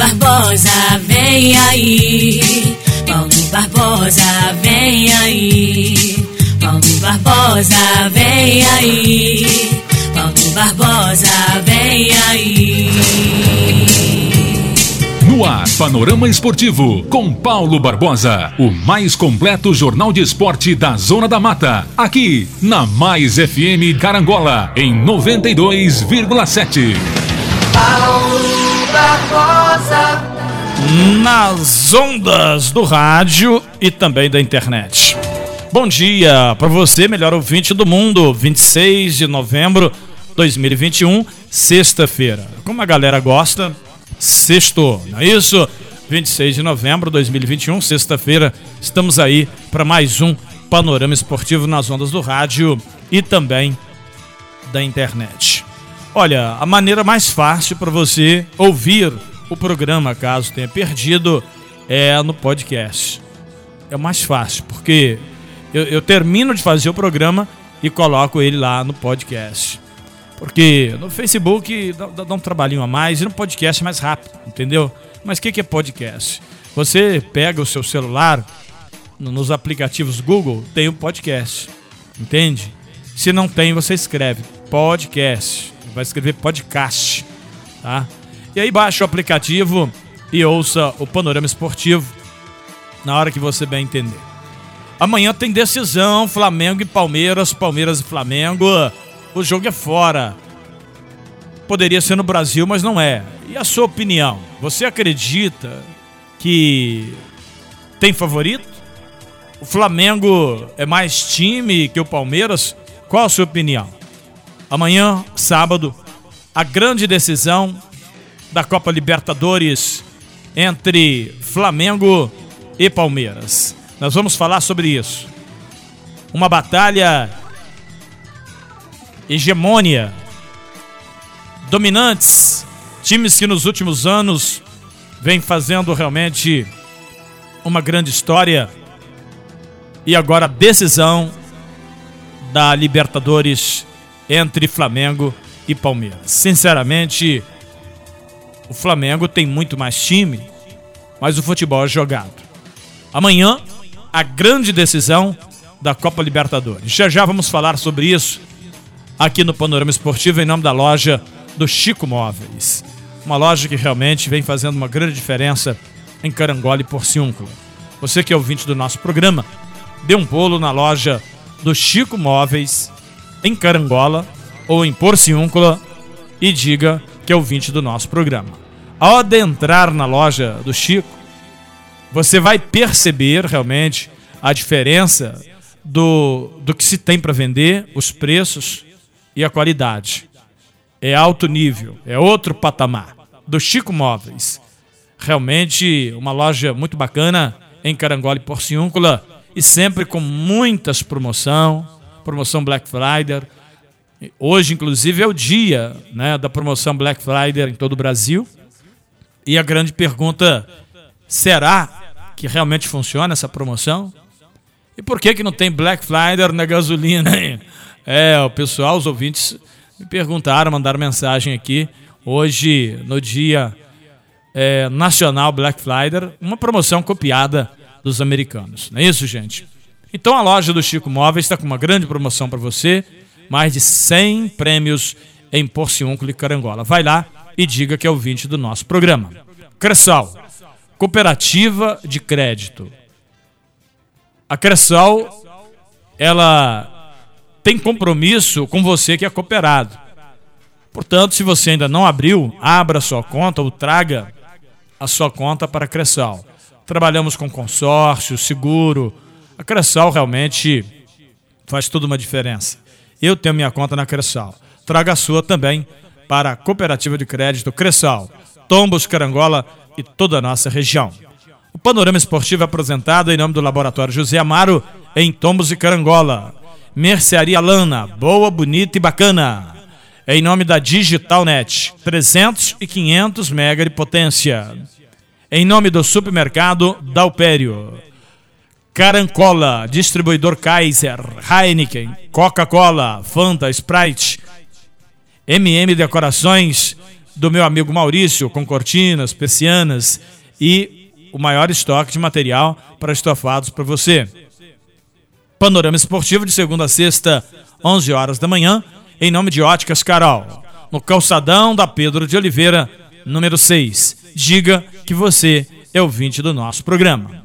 Barbosa, vem aí. Paulo Barbosa, vem aí. Paulo Barbosa, vem aí. Paulo Barbosa, vem aí. No ar, Panorama Esportivo, com Paulo Barbosa, o mais completo jornal de esporte da Zona da Mata, aqui na Mais FM Carangola, em 92,7. Paulo Barbosa. Nas ondas do rádio e também da internet. Bom dia para você, melhor ouvinte do mundo, 26 de novembro de 2021, sexta-feira. Como a galera gosta, sexto, não é isso? 26 de novembro de 2021, sexta-feira, estamos aí para mais um panorama esportivo nas ondas do rádio e também da internet. Olha, a maneira mais fácil para você ouvir o programa, caso tenha perdido, é no podcast. É mais fácil, porque eu, eu termino de fazer o programa e coloco ele lá no podcast. Porque no Facebook dá, dá, um trabalhinho a mais e no podcast é mais rápido, entendeu? Mas o que, que é podcast? Você pega o seu celular, nos aplicativos Google, tem o um podcast, entende? Se não tem, você escreve podcast. Vai escrever podcast, tá? E aí baixa o aplicativo e ouça o panorama esportivo na hora que você bem entender. Amanhã tem decisão, Flamengo e Palmeiras, Palmeiras e Flamengo o jogo é fora. Poderia ser no Brasil, mas não é. E a sua opinião? Você acredita que tem favorito? O Flamengo é mais time que o Palmeiras? Qual a sua opinião? Amanhã, sábado, a grande decisão da Copa Libertadores entre Flamengo e Palmeiras. Nós vamos falar sobre isso. Uma batalha hegemônia, dominantes, times que nos últimos anos vêm fazendo realmente uma grande história e agora a decisão da Libertadores entre Flamengo e Palmeiras. Sinceramente, o Flamengo tem muito mais time, mas o futebol é jogado. Amanhã, a grande decisão da Copa Libertadores. Já já vamos falar sobre isso aqui no Panorama Esportivo em nome da loja do Chico Móveis. Uma loja que realmente vem fazendo uma grande diferença em Carangola e Porciúncula. Você que é ouvinte do nosso programa, dê um pulo na loja do Chico Móveis em Carangola ou em Porciúncula e diga que é ouvinte do nosso programa. Ao adentrar na loja do Chico, você vai perceber realmente a diferença do, do que se tem para vender, os preços e a qualidade. É alto nível, é outro patamar. Do Chico Móveis. Realmente uma loja muito bacana em Carangola e Porciúncula e sempre com muitas promoção, promoção Black Friday. Hoje, inclusive, é o dia né, da promoção Black Friday em todo o Brasil. E a grande pergunta: será que realmente funciona essa promoção? E por que, que não tem Black Friday na gasolina? É, o pessoal, os ouvintes me perguntaram, mandaram mensagem aqui. Hoje, no dia é, nacional Black Friday, uma promoção copiada dos americanos. Não é isso, gente? Então a loja do Chico Móveis está com uma grande promoção para você. Mais de 100 prêmios em Porciúnculo e Carangola. Vai lá e diga que é ouvinte do nosso programa. Cressal, Cooperativa de Crédito. A Cressal, ela tem compromisso com você que é cooperado. Portanto, se você ainda não abriu, abra a sua conta ou traga a sua conta para a Cressal. Trabalhamos com consórcio, seguro. A Cressal realmente faz toda uma diferença. Eu tenho minha conta na Cressal. Traga a sua também para a Cooperativa de Crédito Cressal, Tombos, Carangola e toda a nossa região. O panorama esportivo é apresentado em nome do Laboratório José Amaro, em Tombos e Carangola. Mercearia Lana, boa, bonita e bacana. Em nome da Digitalnet, 300 e 500 mega de potência. Em nome do supermercado Dalpério. Carancola, distribuidor Kaiser, Heineken, Coca-Cola, Fanta, Sprite, MM Decorações, do meu amigo Maurício, com cortinas, persianas e o maior estoque de material para estofados para você. Panorama Esportivo de segunda a sexta, 11 horas da manhã, em nome de Óticas Carol, no calçadão da Pedro de Oliveira, número 6. Diga que você é ouvinte do nosso programa.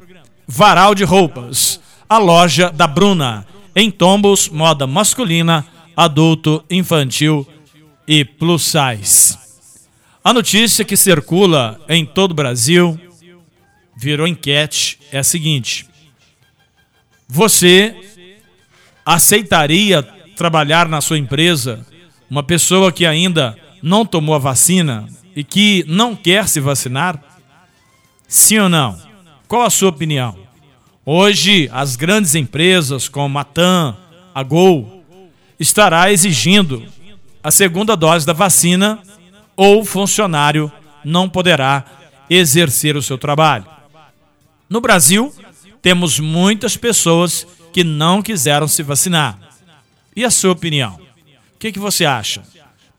Varal de Roupas, a loja da Bruna, em tombos, moda masculina, adulto, infantil e plus size. A notícia que circula em todo o Brasil, virou enquete, é a seguinte: Você aceitaria trabalhar na sua empresa uma pessoa que ainda não tomou a vacina e que não quer se vacinar? Sim ou não? Qual a sua opinião? Hoje, as grandes empresas como a TAM, a Gol, estará exigindo a segunda dose da vacina ou o funcionário não poderá exercer o seu trabalho. No Brasil, temos muitas pessoas que não quiseram se vacinar. E a sua opinião? O que, que você acha?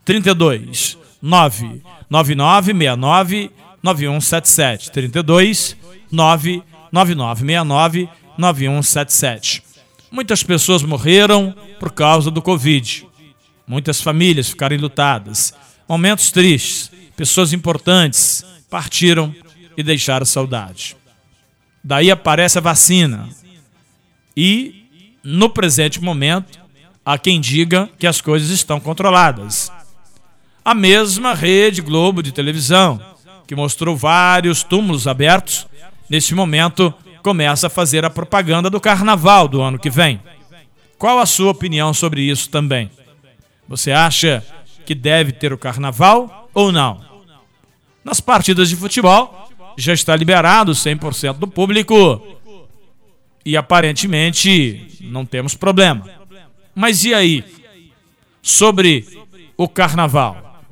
32 99969 9177 32 99969 9177. Muitas pessoas morreram por causa do Covid. Muitas famílias ficaram lutadas. Momentos tristes. Pessoas importantes partiram e deixaram saudade. Daí aparece a vacina. E, no presente momento, há quem diga que as coisas estão controladas. A mesma Rede Globo de televisão, que mostrou vários túmulos abertos, neste momento começa a fazer a propaganda do carnaval do ano que vem. Qual a sua opinião sobre isso também? Você acha que deve ter o carnaval ou não? Nas partidas de futebol, já está liberado 100% do público e aparentemente não temos problema. Mas e aí? Sobre o carnaval?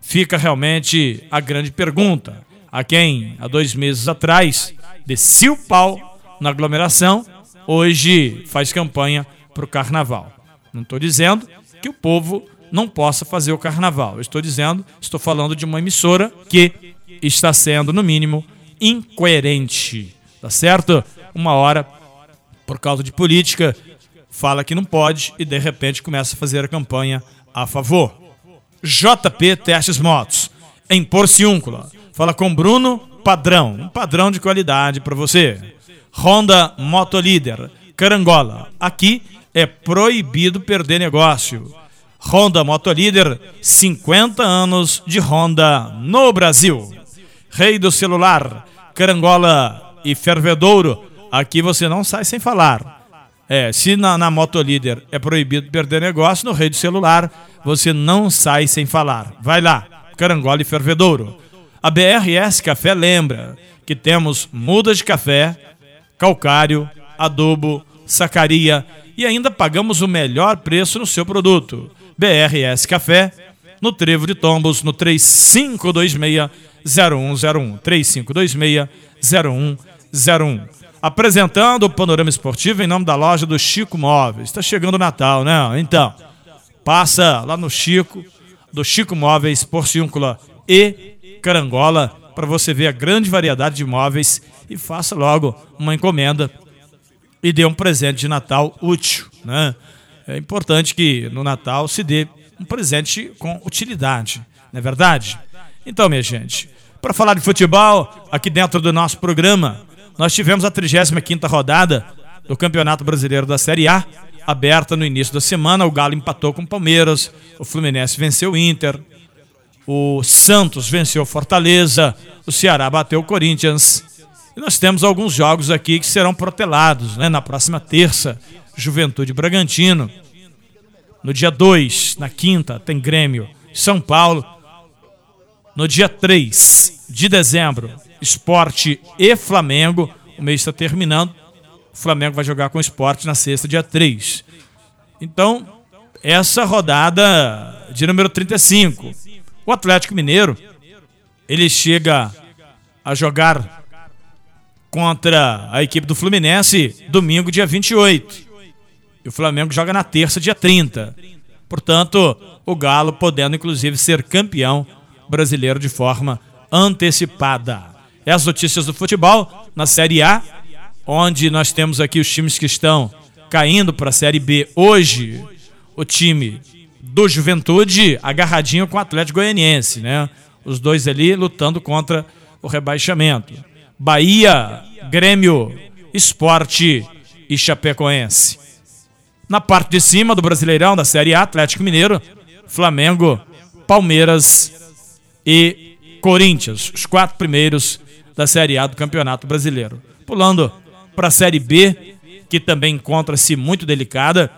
Fica realmente a grande pergunta. A quem, há dois meses atrás, descia o pau na aglomeração, hoje faz campanha para o carnaval. Não estou dizendo que o povo não possa fazer o carnaval. estou dizendo, estou falando de uma emissora que está sendo, no mínimo, incoerente. Tá certo? Uma hora, por causa de política, fala que não pode e de repente começa a fazer a campanha a favor. JP Testes Motos, em Porciúncula. Fala com Bruno Padrão, um padrão de qualidade para você. Honda Motolíder, Carangola. Aqui é proibido perder negócio. Honda Motolíder, 50 anos de Honda no Brasil. Rei do celular, Carangola e Fervedouro. Aqui você não sai sem falar. É, se na, na Motolíder é proibido perder negócio, no Rei do celular você não sai sem falar. Vai lá, Carangola e Fervedouro. A BRS Café lembra que temos muda de café, calcário, adubo, sacaria e ainda pagamos o melhor preço no seu produto. BRS Café, no Trevo de Tombos, no 3526-0101. 3526-0101. Apresentando o Panorama Esportivo em nome da loja do Chico Móveis. Está chegando o Natal, né? Então, passa lá no Chico, do Chico Móveis, Porciúncula e Carangola para você ver a grande variedade de móveis e faça logo uma encomenda e dê um presente de Natal útil. Né? É importante que no Natal se dê um presente com utilidade, não é verdade? Então, minha gente, para falar de futebol, aqui dentro do nosso programa, nós tivemos a 35ª rodada do Campeonato Brasileiro da Série A, aberta no início da semana. O Galo empatou com o Palmeiras, o Fluminense venceu o Inter, o Santos venceu Fortaleza, o Ceará bateu o Corinthians. E nós temos alguns jogos aqui que serão protelados, né? Na próxima terça, Juventude Bragantino. No dia 2, na quinta, tem Grêmio São Paulo. No dia 3 de dezembro, Esporte e Flamengo. O mês está terminando. O Flamengo vai jogar com o Esporte na sexta, dia 3. Então, essa rodada de número 35 o Atlético Mineiro, ele chega a jogar contra a equipe do Fluminense domingo, dia 28. E o Flamengo joga na terça, dia 30. Portanto, o Galo podendo inclusive ser campeão Brasileiro de forma antecipada. E as notícias do futebol na Série A, onde nós temos aqui os times que estão caindo para a Série B hoje. O time do Juventude agarradinho com o Atlético Goianiense, né? Os dois ali lutando contra o rebaixamento. Bahia, Grêmio, Esporte e Chapecoense. Na parte de cima do Brasileirão da Série A, Atlético Mineiro, Flamengo, Palmeiras e Corinthians, os quatro primeiros da Série A do Campeonato Brasileiro. Pulando para a Série B, que também encontra-se muito delicada,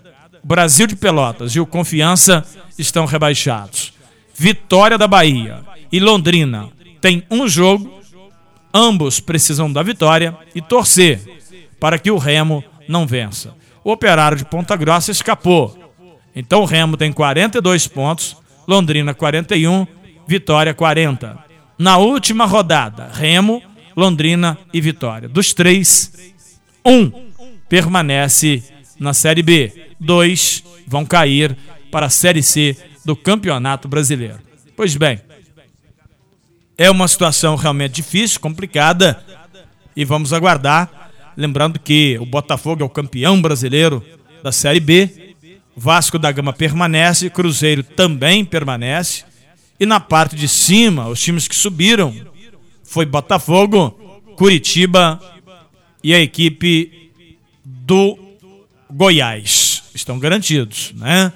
Brasil de Pelotas e o Confiança estão rebaixados. Vitória da Bahia e Londrina tem um jogo, ambos precisam da vitória e torcer para que o Remo não vença. O Operário de Ponta Grossa escapou. Então o Remo tem 42 pontos, Londrina 41, Vitória 40. Na última rodada, Remo, Londrina e Vitória. Dos três, um permanece na Série B. Dois vão cair para a Série C do Campeonato Brasileiro. Pois bem, é uma situação realmente difícil, complicada, e vamos aguardar. Lembrando que o Botafogo é o campeão brasileiro da Série B, Vasco da Gama permanece, Cruzeiro também permanece, e na parte de cima, os times que subiram foi Botafogo, Curitiba e a equipe do Goiás. Estão garantidos, né?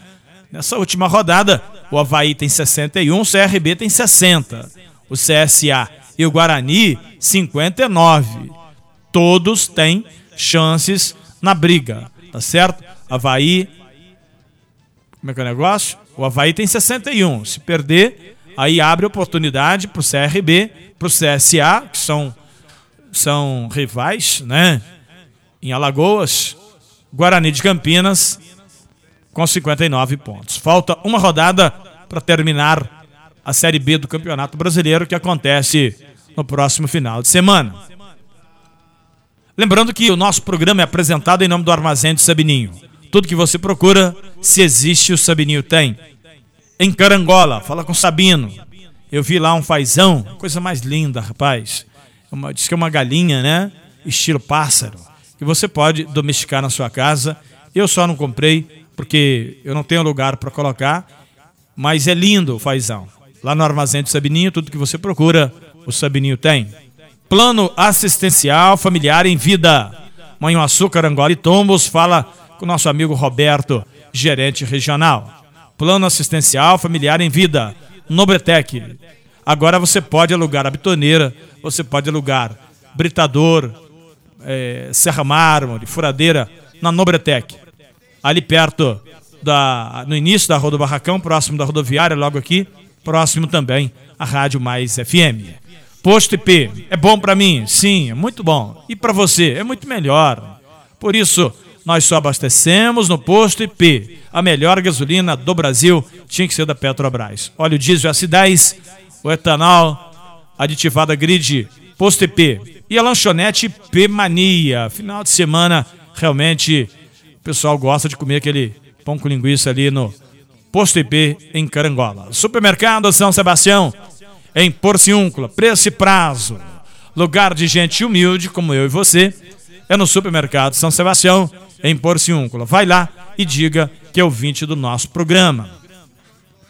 Nessa última rodada, o Havaí tem 61, o CRB tem 60. O CSA e o Guarani, 59. Todos têm chances na briga, tá certo? Havaí. Como é que é o negócio? O Havaí tem 61. Se perder, aí abre oportunidade para o CRB, para o CSA, que são, são rivais, né? Em Alagoas, Guarani de Campinas com 59 pontos. Falta uma rodada para terminar a Série B do Campeonato Brasileiro que acontece no próximo final de semana. Lembrando que o nosso programa é apresentado em nome do Armazém de Sabininho. Tudo que você procura, se existe, o Sabininho tem. Em Carangola, fala com Sabino. Eu vi lá um fazão, coisa mais linda, rapaz. É uma, diz que é uma galinha, né? Estilo pássaro que você pode domesticar na sua casa. Eu só não comprei porque eu não tenho lugar para colocar, mas é lindo o fazão. Lá no armazém do Sabininho, tudo que você procura, o Sabininho tem. Plano assistencial familiar em vida. Manhuaçu, Carangola e Tombos, fala com o nosso amigo Roberto, gerente regional. Plano assistencial familiar em vida. Nobretec. Agora você pode alugar a bitoneira, você pode alugar britador, é, Serra Mármore, Furadeira, na Nobretec. Ali perto, da, no início da Rua do Barracão, próximo da rodoviária, logo aqui, próximo também a Rádio Mais FM. Posto IP, é bom para mim? Sim, é muito bom. E para você? É muito melhor. Por isso, nós só abastecemos no Posto IP. A melhor gasolina do Brasil tinha que ser da Petrobras. Óleo diesel S10, o etanol, aditivada grid, Posto IP e a lanchonete P Mania. Final de semana, realmente, pessoal gosta de comer aquele pão com linguiça ali no Posto IP em Carangola. Supermercado São Sebastião, em Porciúncula, preço e prazo. Lugar de gente humilde como eu e você é no Supermercado São Sebastião, em Porciúncula. Vai lá e diga que é o 20 do nosso programa.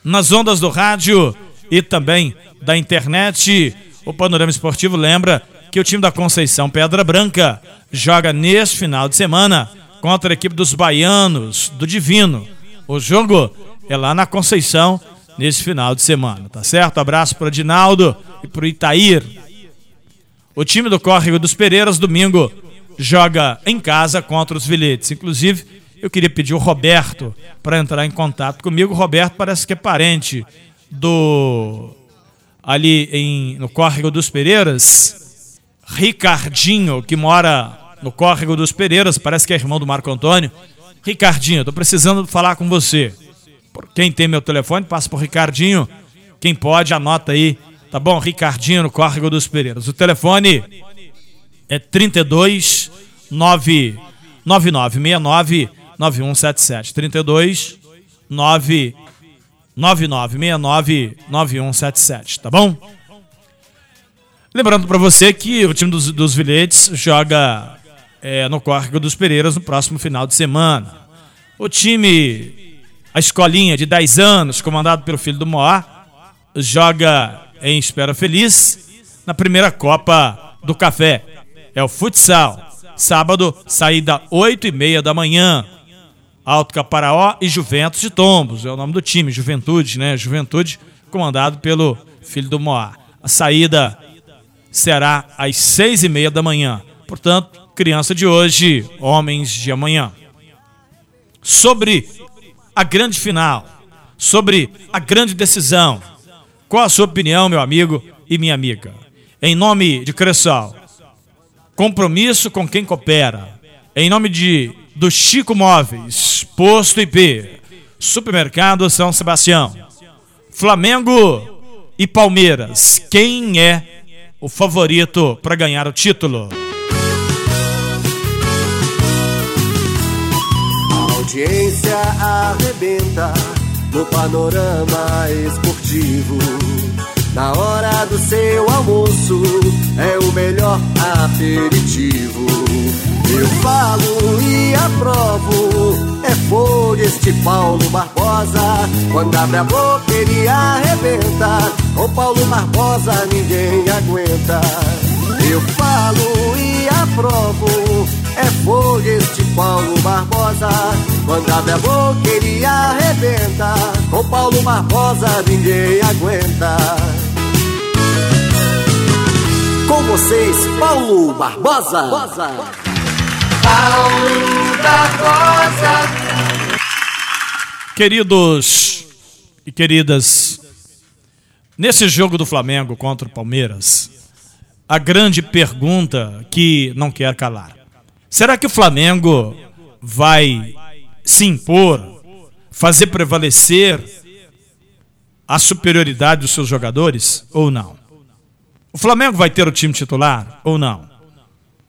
Nas ondas do rádio e também da internet, o Panorama Esportivo lembra que o time da Conceição Pedra Branca joga neste final de semana contra a equipe dos baianos, do Divino. O jogo é lá na Conceição nesse final de semana, tá certo? Abraço para Dinaldo e para Itair. O time do Córrego dos Pereiras, domingo, joga em casa contra os Viletes. Inclusive, eu queria pedir o Roberto para entrar em contato comigo. O Roberto parece que é parente do. ali em, no Córrego dos Pereiras Ricardinho, que mora no Córrego dos Pereiras, parece que é irmão do Marco Antônio. Ricardinho, estou precisando falar com você. Quem tem meu telefone, passa por Ricardinho. Quem pode, anota aí. Tá bom? Ricardinho no Córrego dos Pereiras. O telefone é 32 99969 9177. 32 9 9969-9177, tá bom? Lembrando para você que o time dos, dos joga é, no Córrego dos Pereiras no próximo final de semana. O time, a escolinha de 10 anos, comandado pelo filho do Moá, joga em Espera Feliz na primeira Copa do Café. É o futsal. Sábado, saída 8 e meia da manhã. Alto Caparaó e Juventus de Tombos. É o nome do time, Juventude, né? Juventude, comandado pelo filho do Moá. A saída será às seis e meia da manhã. Portanto, criança de hoje, homens de amanhã. Sobre a grande final, sobre a grande decisão. Qual a sua opinião, meu amigo e minha amiga? Em nome de Cressal, compromisso com quem coopera. Em nome de do Chico Móveis, Posto IP, Supermercado São Sebastião, Flamengo e Palmeiras. Quem é o favorito para ganhar o título? Audiência arrebenta no panorama esportivo. Na hora do seu almoço é o melhor aperitivo. Eu falo e aprovo, é fogo este Paulo Barbosa. Quando abre a boca ele arrebenta, com Paulo Barbosa ninguém aguenta. Eu falo e aprovo, é fogo este Paulo Barbosa. Quando abre a boca ele arrebenta, com Paulo Barbosa ninguém aguenta. Com vocês, Paulo Barbosa. Paulo Barbosa. Queridos e queridas, nesse jogo do Flamengo contra o Palmeiras, a grande pergunta que não quer calar: será que o Flamengo vai se impor, fazer prevalecer a superioridade dos seus jogadores ou não? O Flamengo vai ter o time titular ou não?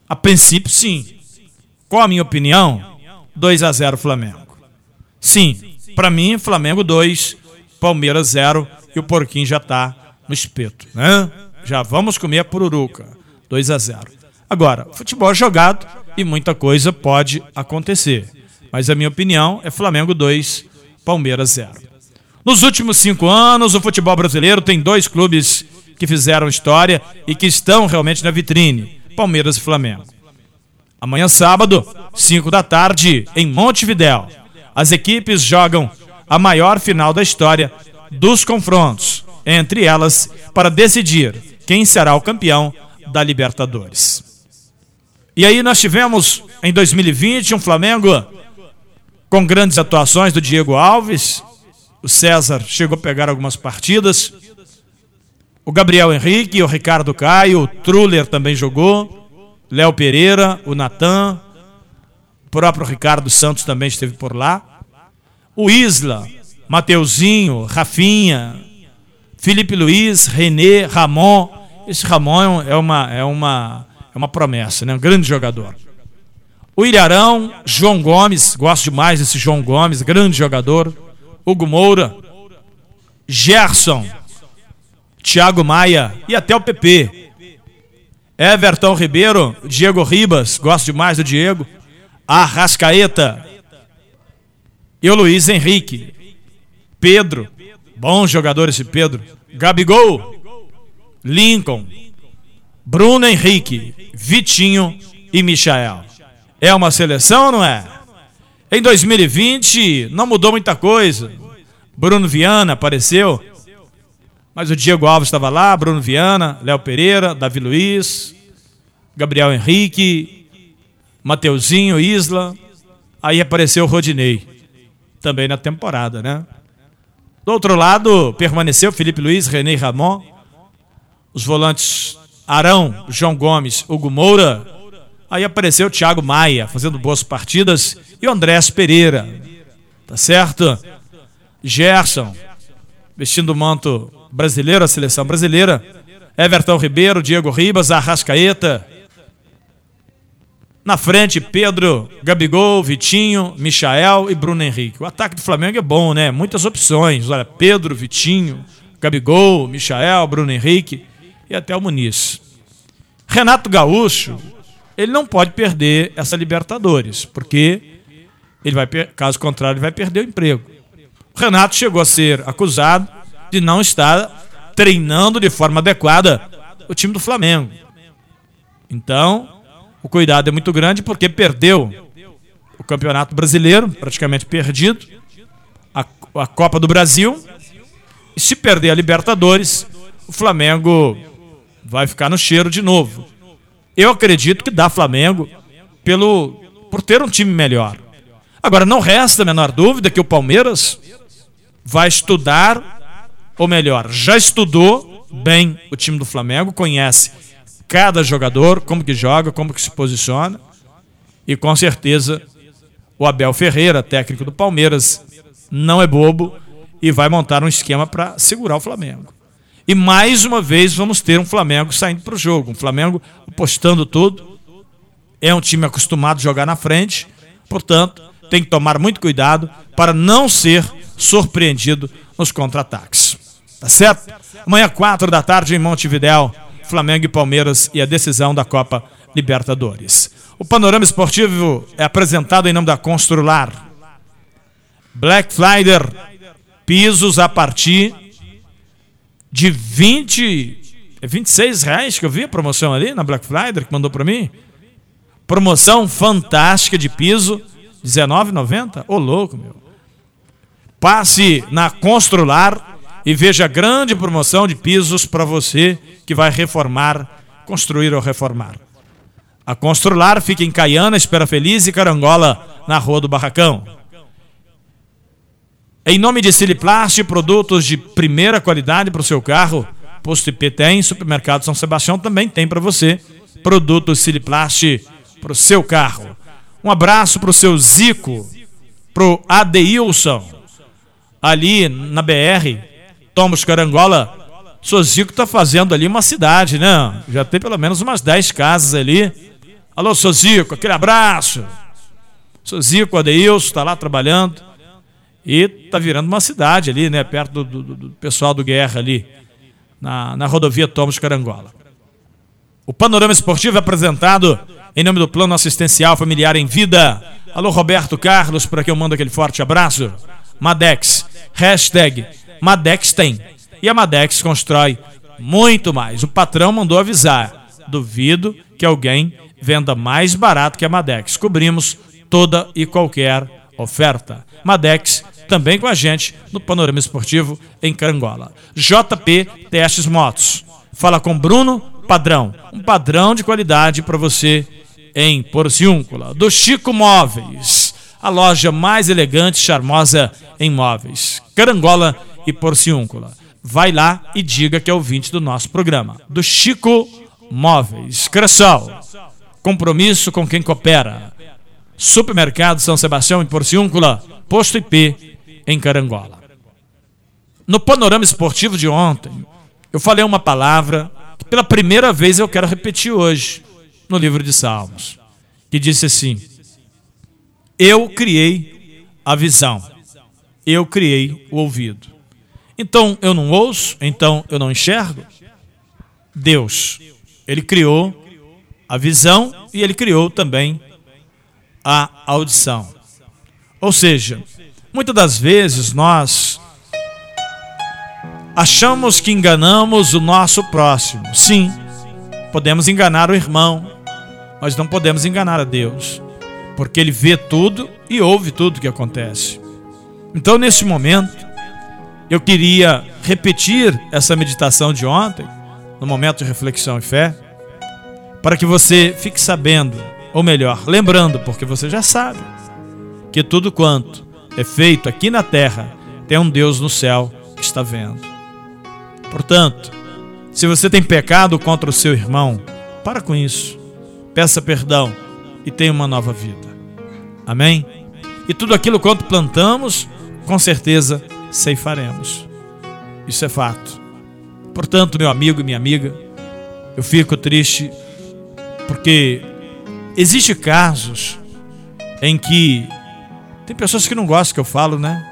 A princípio, sim. Qual a minha opinião? 2 a 0 Flamengo. Sim, para mim, Flamengo 2, Palmeiras 0 e o Porquinho já tá no espeto, né? Já vamos comer a pururuca. 2 a 0. Agora, futebol jogado e muita coisa pode acontecer. Mas a minha opinião é Flamengo 2, Palmeiras 0. Nos últimos cinco anos, o futebol brasileiro tem dois clubes que fizeram história e que estão realmente na vitrine: Palmeiras e Flamengo. Amanhã, sábado, 5 da tarde, em Montevidéu, as equipes jogam a maior final da história dos confrontos, entre elas para decidir quem será o campeão da Libertadores. E aí nós tivemos em 2020 um Flamengo com grandes atuações do Diego Alves, o César chegou a pegar algumas partidas, o Gabriel Henrique, o Ricardo Caio, o Truller também jogou. Léo Pereira, o Natan, o próprio Ricardo Santos também esteve por lá. O Isla, Mateuzinho, Rafinha, Felipe Luiz, René, Ramon. Esse Ramon é uma, é uma, é uma promessa, né? um grande jogador. O Ilharão, João Gomes, gosto demais desse João Gomes, grande jogador. Hugo Moura, Gerson, Thiago Maia e até o PP. Everton Ribeiro, Diego Ribas, gosto demais do Diego. Arrascaeta e o Luiz Henrique. Pedro, bom jogador esse Pedro. Gabigol, Lincoln, Bruno Henrique, Vitinho e Michael. É uma seleção ou não é? Em 2020 não mudou muita coisa. Bruno Viana apareceu, mas o Diego Alves estava lá, Bruno Viana, Léo Pereira, Davi Luiz, Gabriel Henrique, Mateuzinho, Isla. Aí apareceu o Rodinei, também na temporada, né? Do outro lado, permaneceu Felipe Luiz, René Ramon, os volantes Arão, João Gomes, Hugo Moura. Aí apareceu o Thiago Maia, fazendo boas partidas, e o Andrés Pereira. Tá certo? Gerson, vestindo o manto brasileiro, a seleção brasileira. Everton Ribeiro, Diego Ribas, Arrascaeta. Na frente, Pedro, Gabigol, Vitinho, Michael e Bruno Henrique. O ataque do Flamengo é bom, né? Muitas opções. Olha, Pedro, Vitinho, Gabigol, Michael, Bruno Henrique e até o Muniz. Renato Gaúcho, ele não pode perder essa Libertadores, porque ele vai, caso contrário, ele vai perder o emprego. O Renato chegou a ser acusado de não estar treinando de forma adequada o time do Flamengo. Então, o cuidado é muito grande porque perdeu o Campeonato Brasileiro, praticamente perdido, a, a Copa do Brasil. E se perder a Libertadores, o Flamengo vai ficar no cheiro de novo. Eu acredito que dá Flamengo pelo por ter um time melhor. Agora não resta a menor dúvida que o Palmeiras vai estudar, ou melhor, já estudou bem o time do Flamengo, conhece cada jogador, como que joga, como que se posiciona. E com certeza o Abel Ferreira, técnico do Palmeiras, não é bobo e vai montar um esquema para segurar o Flamengo. E mais uma vez vamos ter um Flamengo saindo para o jogo, um Flamengo apostando tudo. É um time acostumado a jogar na frente, portanto, tem que tomar muito cuidado para não ser surpreendido nos contra-ataques. Tá certo? Amanhã, quatro da tarde, em Montevidéu, Flamengo e Palmeiras e a decisão da Copa Libertadores. O panorama esportivo é apresentado em nome da Constrular. Black Friday, pisos a partir de 20, 26 é reais que eu vi a promoção ali na Black Friday que mandou para mim. Promoção fantástica de piso, R$19,90. Ô louco, meu. Passe na Constrular e veja a grande promoção de pisos para você que vai reformar, construir ou reformar. A Constrular fica em Caiana, Espera Feliz e Carangola, na Rua do Barracão. Em nome de Siliplast, produtos de primeira qualidade para o seu carro, Posto IP tem, Supermercado São Sebastião também tem para você produtos Siliplast para o seu carro. Um abraço para o seu Zico, para o Adeilson, ali na BR, Tomos Carangola. Seu Zico está fazendo ali uma cidade, né? Já tem pelo menos umas 10 casas ali. Alô, seu Zico, aquele abraço. Seu Zico, Adeilson, está lá trabalhando. E está virando uma cidade ali, né? Perto do, do, do pessoal do Guerra ali, na, na rodovia Tomos Carangola. O panorama esportivo é apresentado em nome do Plano Assistencial Familiar em Vida. Alô, Roberto Carlos, por aqui eu mando aquele forte abraço. Madex, hashtag Madex tem. E a Madex constrói muito mais. O patrão mandou avisar. Duvido que alguém venda mais barato que a Madex. Cobrimos toda e qualquer oferta. Madex também com a gente no Panorama Esportivo em Carangola. JP Testes Motos. Fala com Bruno Padrão. Um padrão de qualidade para você em Porciúncula. Do Chico Móveis. A loja mais elegante e charmosa em móveis. Carangola e Porciúncula. Vai lá e diga que é ouvinte do nosso programa. Do Chico Móveis. Cressol. Compromisso com quem coopera. Supermercado São Sebastião em Porciúncula. Posto IP em Carangola. No panorama esportivo de ontem, eu falei uma palavra que pela primeira vez eu quero repetir hoje no livro de Salmos, que disse assim: Eu criei a visão, eu criei o ouvido. Então eu não ouço, então eu não enxergo. Deus, ele criou a visão e ele criou também a audição. Ou seja, Muitas das vezes nós achamos que enganamos o nosso próximo. Sim, podemos enganar o irmão, mas não podemos enganar a Deus, porque Ele vê tudo e ouve tudo que acontece. Então, nesse momento, eu queria repetir essa meditação de ontem, no momento de reflexão e fé, para que você fique sabendo, ou melhor, lembrando, porque você já sabe, que tudo quanto é feito aqui na terra, tem um Deus no céu que está vendo. Portanto, se você tem pecado contra o seu irmão, para com isso. Peça perdão e tenha uma nova vida. Amém? E tudo aquilo quanto plantamos, com certeza ceifaremos. Isso é fato. Portanto, meu amigo e minha amiga, eu fico triste porque Existem casos em que tem pessoas que não gostam que eu falo, né?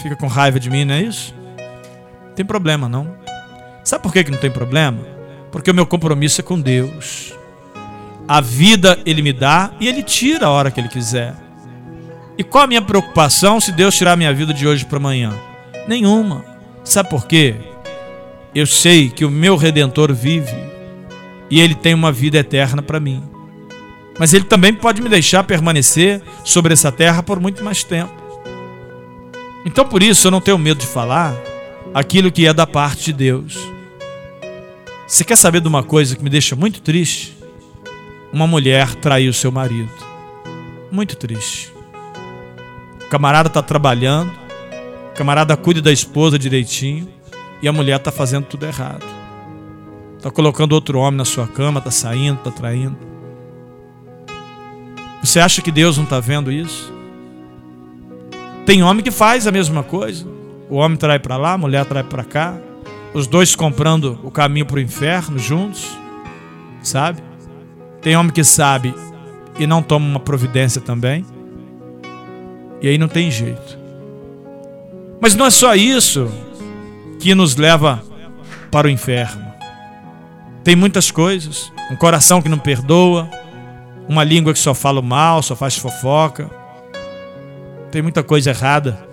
Fica com raiva de mim, não é isso? Tem problema não. Sabe por que, que não tem problema? Porque o meu compromisso é com Deus. A vida ele me dá e ele tira a hora que ele quiser. E qual a minha preocupação se Deus tirar a minha vida de hoje para amanhã? Nenhuma. Sabe por quê? Eu sei que o meu redentor vive e ele tem uma vida eterna para mim. Mas ele também pode me deixar permanecer sobre essa terra por muito mais tempo. Então por isso eu não tenho medo de falar aquilo que é da parte de Deus. Você quer saber de uma coisa que me deixa muito triste? Uma mulher traiu seu marido. Muito triste. O camarada está trabalhando, o camarada cuida da esposa direitinho e a mulher está fazendo tudo errado. Está colocando outro homem na sua cama, está saindo, está traindo. Você acha que Deus não está vendo isso? Tem homem que faz a mesma coisa. O homem trai para lá, a mulher trai para cá. Os dois comprando o caminho para o inferno juntos, sabe? Tem homem que sabe e não toma uma providência também. E aí não tem jeito. Mas não é só isso que nos leva para o inferno. Tem muitas coisas. Um coração que não perdoa, uma língua que só fala mal, só faz fofoca. Tem muita coisa errada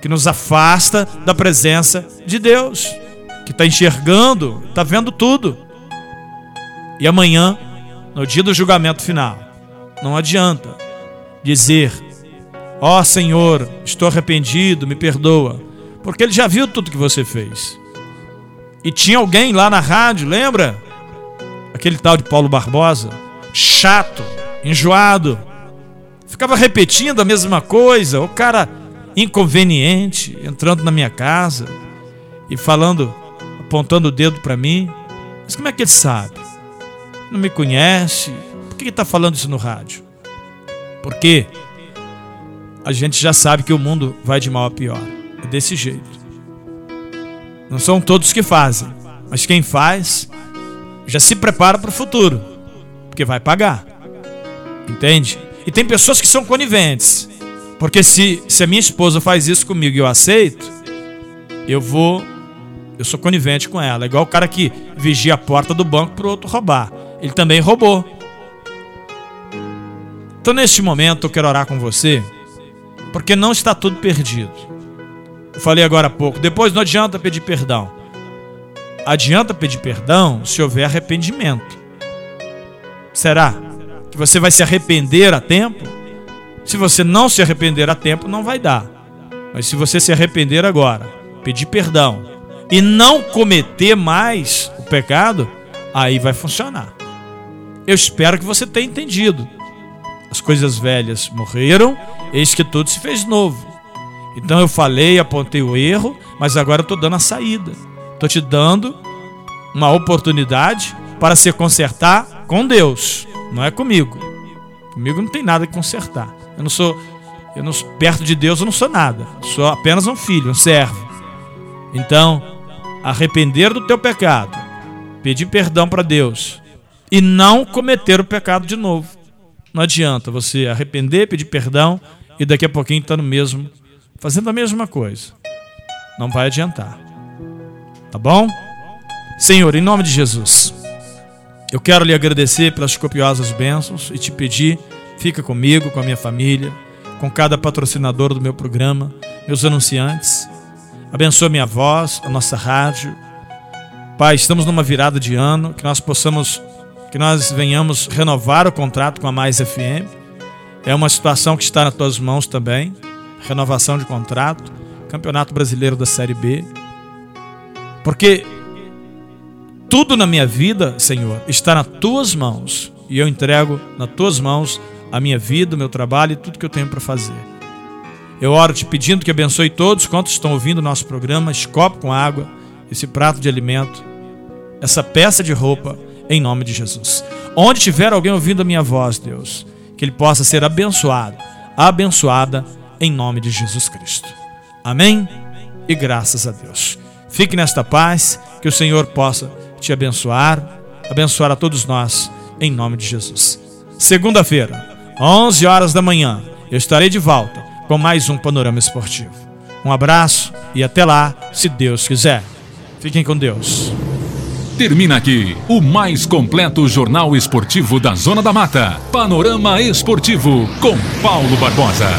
que nos afasta da presença de Deus que está enxergando, está vendo tudo. E amanhã, no dia do julgamento final, não adianta dizer: Ó oh, Senhor, estou arrependido, me perdoa, porque Ele já viu tudo que você fez. E tinha alguém lá na rádio, lembra? Aquele tal de Paulo Barbosa, chato, enjoado, ficava repetindo a mesma coisa, o cara inconveniente, entrando na minha casa e falando apontando o dedo para mim. Mas como é que ele sabe? Não me conhece? Por que está falando isso no rádio? Porque a gente já sabe que o mundo vai de mal a pior. É desse jeito. Não são todos que fazem, mas quem faz já se prepara para o futuro, porque vai pagar. Entende? E tem pessoas que são coniventes. Porque se, se a minha esposa faz isso comigo e eu aceito, eu vou eu sou conivente com ela. É igual o cara que vigia a porta do banco para o outro roubar. Ele também roubou. Então, neste momento, eu quero orar com você, porque não está tudo perdido. Eu falei agora há pouco. Depois não adianta pedir perdão. Adianta pedir perdão se houver arrependimento. Será que você vai se arrepender a tempo? Se você não se arrepender a tempo, não vai dar. Mas se você se arrepender agora, pedir perdão, e não cometer mais o pecado, aí vai funcionar. Eu espero que você tenha entendido. As coisas velhas morreram, eis que tudo se fez novo. Então eu falei, apontei o erro, mas agora estou dando a saída. Estou te dando uma oportunidade para se consertar com Deus, não é comigo. Comigo não tem nada que consertar. Eu não sou, eu não perto de Deus eu não sou nada. sou apenas um filho, um servo. Então, arrepender do teu pecado, pedir perdão para Deus e não cometer o pecado de novo. Não adianta você arrepender, pedir perdão e daqui a pouquinho estar tá no mesmo, fazendo a mesma coisa. Não vai adiantar. Tá bom? Senhor, em nome de Jesus, eu quero lhe agradecer pelas copiosas bênçãos e te pedir, fica comigo, com a minha família, com cada patrocinador do meu programa, meus anunciantes Abençoa minha voz, a nossa rádio. Pai, estamos numa virada de ano, que nós possamos, que nós venhamos renovar o contrato com a Mais FM. É uma situação que está nas tuas mãos também. Renovação de contrato, Campeonato Brasileiro da Série B. Porque tudo na minha vida, Senhor, está nas tuas mãos. E eu entrego nas tuas mãos a minha vida, o meu trabalho e tudo que eu tenho para fazer. Eu oro te pedindo que abençoe todos quantos estão ouvindo o nosso programa, esse copo com água, esse prato de alimento, essa peça de roupa, em nome de Jesus. Onde tiver alguém ouvindo a minha voz, Deus, que ele possa ser abençoado, abençoada, em nome de Jesus Cristo. Amém? E graças a Deus. Fique nesta paz, que o Senhor possa te abençoar, abençoar a todos nós, em nome de Jesus. Segunda-feira, 11 horas da manhã, eu estarei de volta com mais um Panorama Esportivo. Um abraço e até lá, se Deus quiser. Fiquem com Deus. Termina aqui o mais completo jornal esportivo da Zona da Mata. Panorama Esportivo com Paulo Barbosa.